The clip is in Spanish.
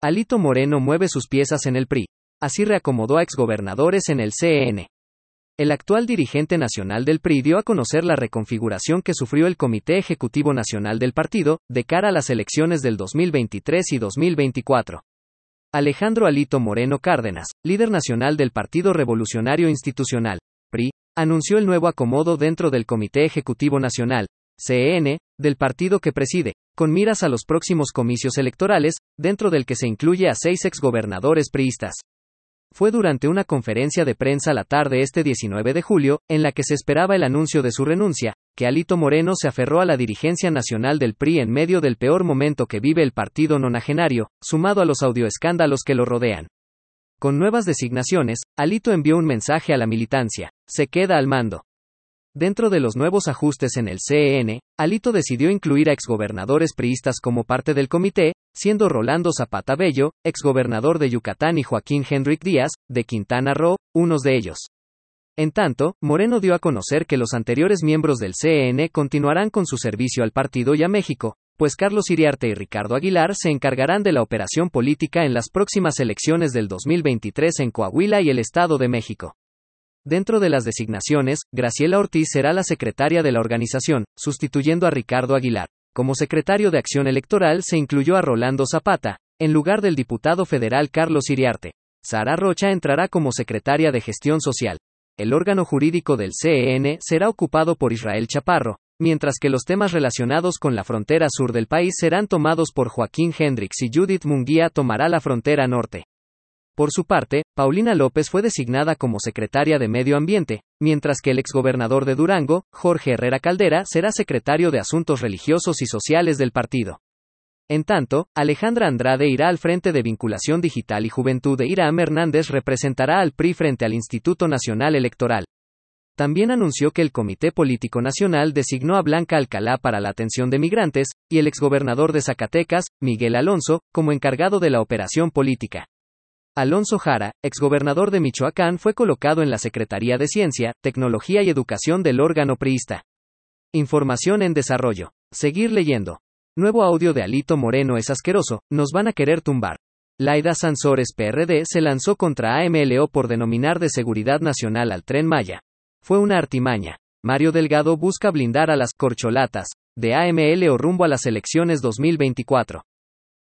Alito Moreno mueve sus piezas en el PRI. Así reacomodó a exgobernadores en el CEN. El actual dirigente nacional del PRI dio a conocer la reconfiguración que sufrió el Comité Ejecutivo Nacional del partido, de cara a las elecciones del 2023 y 2024. Alejandro Alito Moreno Cárdenas, líder nacional del Partido Revolucionario Institucional, PRI, anunció el nuevo acomodo dentro del Comité Ejecutivo Nacional, CEN, del partido que preside, con miras a los próximos comicios electorales, dentro del que se incluye a seis exgobernadores priistas. Fue durante una conferencia de prensa la tarde este 19 de julio, en la que se esperaba el anuncio de su renuncia, que Alito Moreno se aferró a la dirigencia nacional del PRI en medio del peor momento que vive el partido nonagenario, sumado a los audioescándalos que lo rodean. Con nuevas designaciones, Alito envió un mensaje a la militancia, se queda al mando. Dentro de los nuevos ajustes en el CEN, Alito decidió incluir a exgobernadores priistas como parte del comité, siendo Rolando Zapata Bello, exgobernador de Yucatán y Joaquín Hendrik Díaz, de Quintana Roo, unos de ellos. En tanto, Moreno dio a conocer que los anteriores miembros del CEN continuarán con su servicio al partido y a México, pues Carlos Iriarte y Ricardo Aguilar se encargarán de la operación política en las próximas elecciones del 2023 en Coahuila y el Estado de México. Dentro de las designaciones, Graciela Ortiz será la secretaria de la organización, sustituyendo a Ricardo Aguilar. Como secretario de Acción Electoral se incluyó a Rolando Zapata, en lugar del diputado federal Carlos Iriarte. Sara Rocha entrará como secretaria de Gestión Social. El órgano jurídico del CEN será ocupado por Israel Chaparro, mientras que los temas relacionados con la frontera sur del país serán tomados por Joaquín Hendrix y Judith Munguía tomará la frontera norte. Por su parte, Paulina López fue designada como secretaria de Medio Ambiente, mientras que el exgobernador de Durango, Jorge Herrera Caldera, será secretario de Asuntos Religiosos y Sociales del partido. En tanto, Alejandra Andrade irá al Frente de Vinculación Digital y Juventud e Irán Hernández representará al PRI frente al Instituto Nacional Electoral. También anunció que el Comité Político Nacional designó a Blanca Alcalá para la atención de migrantes, y el exgobernador de Zacatecas, Miguel Alonso, como encargado de la operación política. Alonso Jara, exgobernador de Michoacán, fue colocado en la Secretaría de Ciencia, Tecnología y Educación del órgano priista. Información en desarrollo. Seguir leyendo. Nuevo audio de Alito Moreno es asqueroso, nos van a querer tumbar. Laida Sansores PRD se lanzó contra AMLO por denominar de seguridad nacional al tren Maya. Fue una artimaña. Mario Delgado busca blindar a las corcholatas de AMLO rumbo a las elecciones 2024.